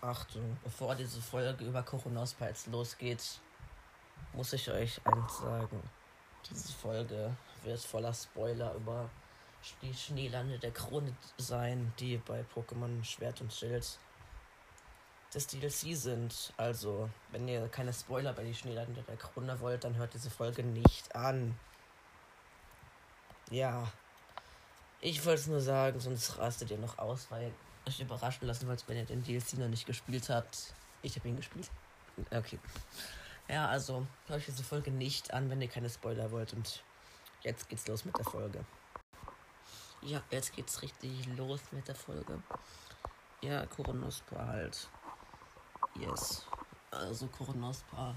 Achtung, bevor diese Folge über Koronospa jetzt losgeht, muss ich euch eins sagen. Diese Folge wird voller Spoiler über die Schneelande der Krone sein, die bei Pokémon Schwert und Schild des DLC sind. Also, wenn ihr keine Spoiler bei die Schneelande der Krone wollt, dann hört diese Folge nicht an. Ja. Ich wollte es nur sagen, sonst rastet ihr noch aus, weil euch überraschen lassen wollt, wenn ihr den DLC noch nicht gespielt habt. Ich habe ihn gespielt. Okay. Ja, also hört euch diese Folge nicht an, wenn ihr keine Spoiler wollt. Und jetzt geht's los mit der Folge. Ja, jetzt geht's richtig los mit der Folge. Ja, Koronospa halt. Yes. Also Koronospa.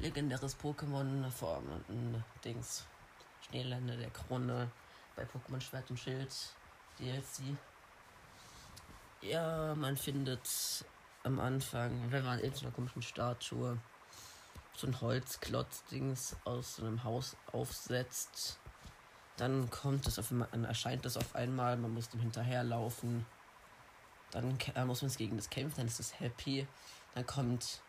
Legendäres Pokémon Formen Dings. Schneelände der Krone bei Pokémon Schwert und Schild DLC. Ja, man findet am Anfang, wenn man in so einer komischen Statue so ein Holzklotz-Dings aus so einem Haus aufsetzt, dann kommt es auf einmal, dann erscheint es auf einmal, man muss dem hinterherlaufen. Dann äh, muss man es gegen das kämpfen, dann ist es happy. Dann kommt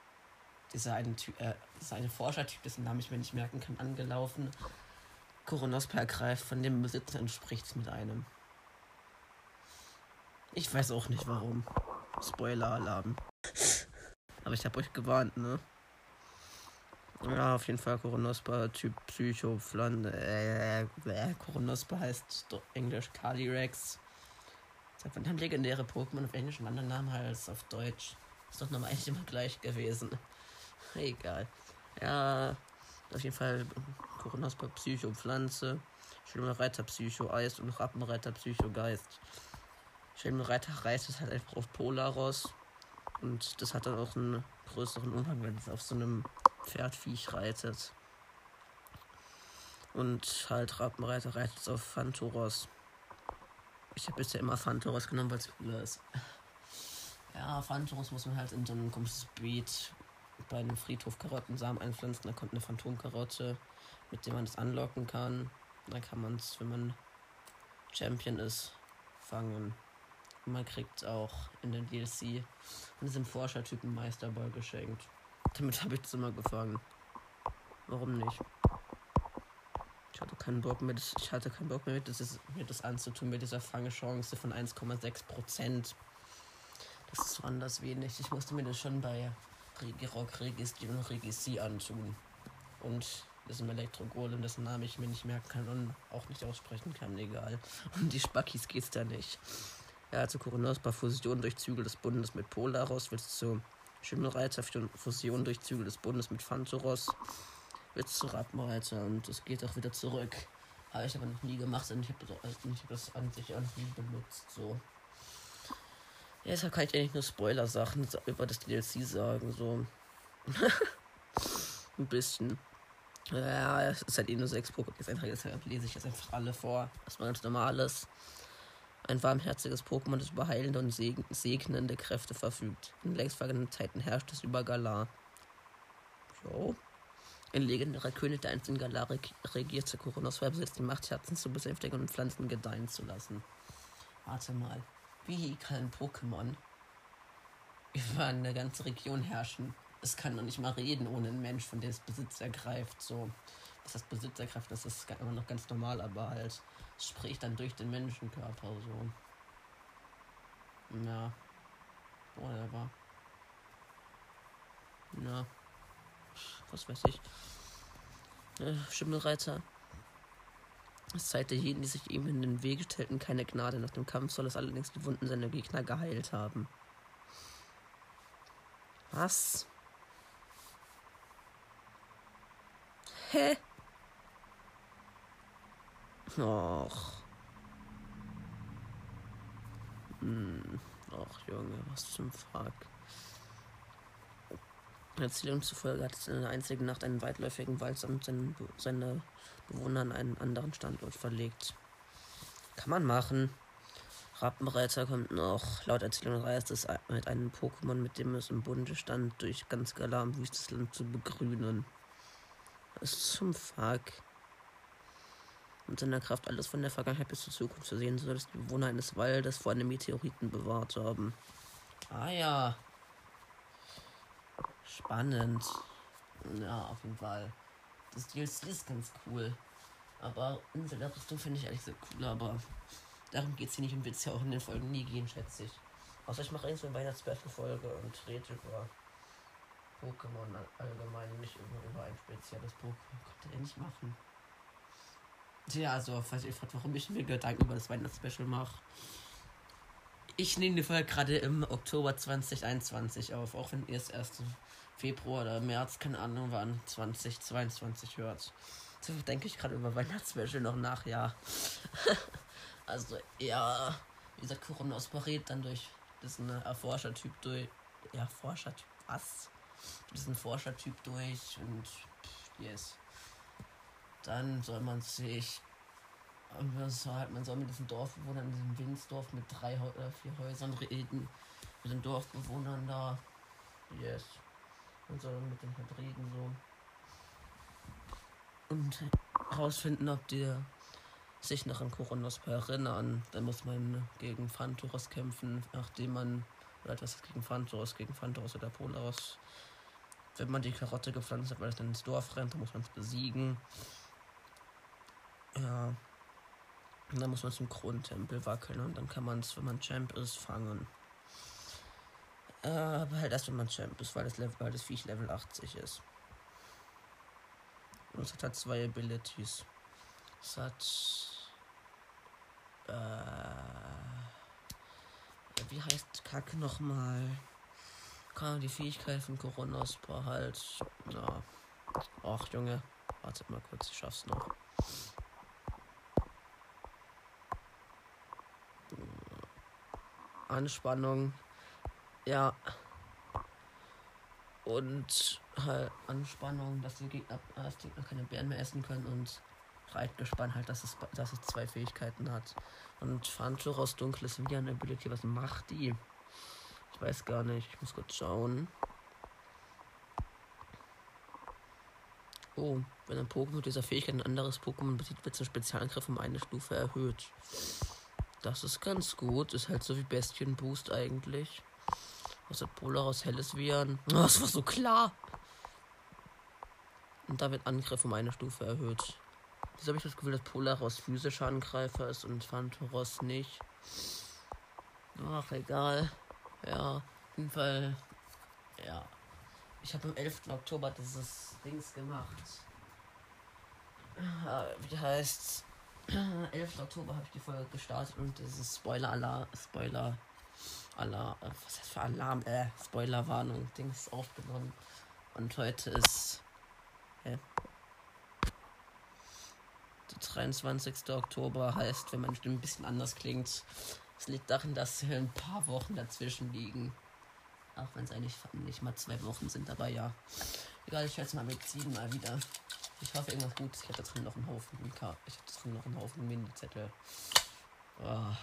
dieser eine, Ty äh, dieser Forschertyp, dessen Namen ich mir nicht merken kann, angelaufen. Koronospa ergreift, von dem Besitzer entspricht mit einem. Ich weiß auch nicht warum. Spoiler-Alarm. Aber ich habe euch gewarnt, ne? Ja, auf jeden Fall Koronospa, Typ Psycho, Pflanze. Äh, äh, Koronospa heißt Englisch Calyrex. Ist ein legendäre Pokémon auf Englisch und anderen Namen als auf Deutsch. Ist doch nochmal eigentlich immer gleich gewesen. Egal. Ja, auf jeden Fall Koronospa Psycho Pflanze. Schlimmreiter Psycho Eis und Rappenreiter Psycho Geist. Schlimmreiter reißt es halt einfach auf Polaros. Und das hat dann auch einen größeren Umfang, wenn es auf so einem Pferdviech reitet. Und halt Rappenreiter reitet es auf Phantoros. Ich habe bisher immer Phantoros genommen, weil es cooler ist. Ja, Phantoros muss man halt in so einem Beat bei einem Friedhof Karottensamen einpflanzen. Da kommt eine Phantomkarotte, mit der man es anlocken kann. Dann kann man es, wenn man Champion ist, fangen. Und man kriegt auch in den DLC von diesem Forschertypen Meisterball geschenkt. Damit habe ich das immer gefangen. Warum nicht? Ich hatte keinen Bock mehr, das, ich hatte keinen Bock mehr, das mir das anzutun mit dieser Fangechance von 1,6 Prozent. Das ist so anders wenig. Ich musste mir das schon bei Regirock, Registi und Regici antun. Und diesem Elektro-Golem, dessen Namen ich mir nicht merken kann und auch nicht aussprechen kann, egal. Um die Spackis geht's da nicht. Ja, zu Koronospa Fusion durch Zügel des Bundes mit Polaros wird zu Schimmelreiter Fusion durch Zügel des Bundes mit Phantoros wird zu Rappenreiter und es geht auch wieder zurück. Habe ich aber noch nie gemacht und ich habe das, an sich auch nie benutzt. So. Ja, deshalb kann ich eigentlich nur Spoiler-Sachen über das DLC sagen. So. Ein bisschen. Ja, es ist halt eh nur sechs Pokémon. Jetzt lese ich jetzt einfach alle vor. Was mal ganz normales. Ein warmherziges Pokémon, das über heilende und segnende Kräfte verfügt. In längst vergangenen Zeiten herrscht es über Galar. Jo. Ein legendärer König der einzelnen Galar regierte Koronosphäre besitzt die Macht, Herzen zu besänftigen und Pflanzen gedeihen zu lassen. Warte mal. Wie kann ein Pokémon über eine ganze Region herrschen? Es kann doch nicht mal reden ohne einen Mensch, von dem es Besitz ergreift. So, was das Besitz ergreift, das ist immer noch ganz normal, aber halt es spricht dann durch den Menschenkörper so. Ja. Whatever. Na. Was weiß ich. Äh, Schimmelreiter. Es zeigte jeden, die sich ihm in den Weg stellten, keine Gnade. Nach dem Kampf soll es allerdings die Wunden seiner Gegner geheilt haben. Was? Hä? Och. Hm. Och, Junge, was zum Fuck. Erzählung zufolge hat es in einer einzigen Nacht einen weitläufigen Wald samt seine, seine Bewohner an einen anderen Standort verlegt. Kann man machen. Rappenreiter kommt noch. Laut Erzählung reist es mit einem Pokémon, mit dem es im Bunde stand, durch ganz Galar wüstes Land zu begrünen. Was zum Fuck? mit seiner Kraft alles von der Vergangenheit bis zur Zukunft zu sehen, sodass die Bewohner eines Waldes vor einem Meteoriten bewahrt haben. Ah ja. Spannend. Ja, auf jeden Fall. Das DLC ist ganz cool. Aber Insel der Rüstung finde ich ehrlich so cool, aber darum geht es hier nicht und wird es ja auch in den Folgen nie gehen, schätze ich. Außer ich mache so eine Weihnachts-Special-Folge und rede über Pokémon allgemein, nicht über, über ein spezielles Pokémon. Konnte er nicht machen. Tja, also, falls ihr fragt, warum ich mir Gedanken über das Weihnachts-Special mache. Ich nehme die Folge gerade im Oktober 2021 auf, auch wenn ihr es erst im Februar oder März, keine Ahnung, wann 2022 hört. So denke ich gerade über Weihnachtsspecial noch nach, ja. also, ja, wie gesagt, Coronavirus berät dann durch diesen Erforschertyp durch. Erforschertyp, was? Diesen Forschertyp durch und yes dann soll man sich halt, man soll mit diesem Dorfbewohnern in diesem Windsdorf mit drei oder vier Häusern reden. Mit den Dorfbewohnern da. Yes. Man soll mit denen halt reden so. Und herausfinden, ob die sich noch an Koronospa erinnern. Dann muss man gegen Phantoros kämpfen, nachdem man. Oder etwas gegen Phantoros, gegen Phantoros oder Polaros. Wenn man die Karotte gepflanzt hat, weil es dann ins Dorf rennt, dann muss man es besiegen. Ja. Und dann muss man zum Kronentempel wackeln und dann kann man es, wenn man Champ ist, fangen. Äh, aber halt erst, wenn man Champ ist, weil das, Level, weil das Viech Level 80 ist. Und es hat halt zwei Abilities. Es hat. Äh, wie heißt Kacke nochmal? Kann die Fähigkeit von Coronospa halt. Ja. Ach, Junge. Wartet mal kurz, ich schaff's noch. Anspannung. Ja. Und halt Anspannung, dass die Gegner, dass die Gegner keine Bären mehr essen können und Reitgespann halt, dass es, dass es zwei Fähigkeiten hat. Und Phantoros dunkles Vian Ability, was macht die? Ich weiß gar nicht, ich muss kurz schauen. Oh, wenn ein Pokémon mit dieser Fähigkeit ein anderes Pokémon besiegt, wird sein Spezialangriff um eine Stufe erhöht. Das ist ganz gut. Ist halt so wie Bestien Boost eigentlich. Hat Polaros helles Viren? Oh, das war so klar. Und da wird Angriff um eine Stufe erhöht. Jetzt habe ich das Gefühl, dass Polaros physischer Angreifer ist und Phantoros nicht. Ach, egal. Ja, auf jeden Fall. Ja. Ich habe am 11. Oktober dieses Dings gemacht. Ah, wie heißt's? 11. Oktober habe ich die Folge gestartet und dieses Spoiler-Alarm, Spoiler, Alarm, äh, was heißt für Alarm, äh, Spoiler-Warnung, Dings aufgenommen. Und heute ist, hä? Der 23. Oktober heißt, wenn Stimme ein bisschen anders klingt, es liegt darin, dass ein paar Wochen dazwischen liegen. Auch wenn es eigentlich nicht mal zwei Wochen sind, aber ja. Egal, ich werde es mal mitziehen, mal wieder. Ich hoffe irgendwas Gutes. Ich hatte drin noch einen Haufen Mika. Ich hatte drin noch einen Haufen Mini-Zettel. Oh.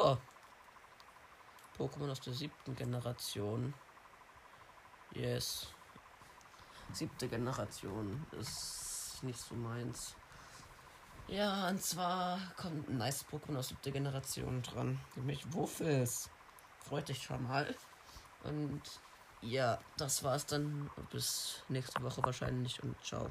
oh. Pokémon aus der siebten Generation. Yes. Siebte Generation ist nicht so meins. Ja, und zwar kommt ein nice Pokémon aus siebter Generation dran. Nämlich Wuffels. Freut dich schon mal. Und ja, das war's dann. Bis nächste Woche wahrscheinlich und ciao.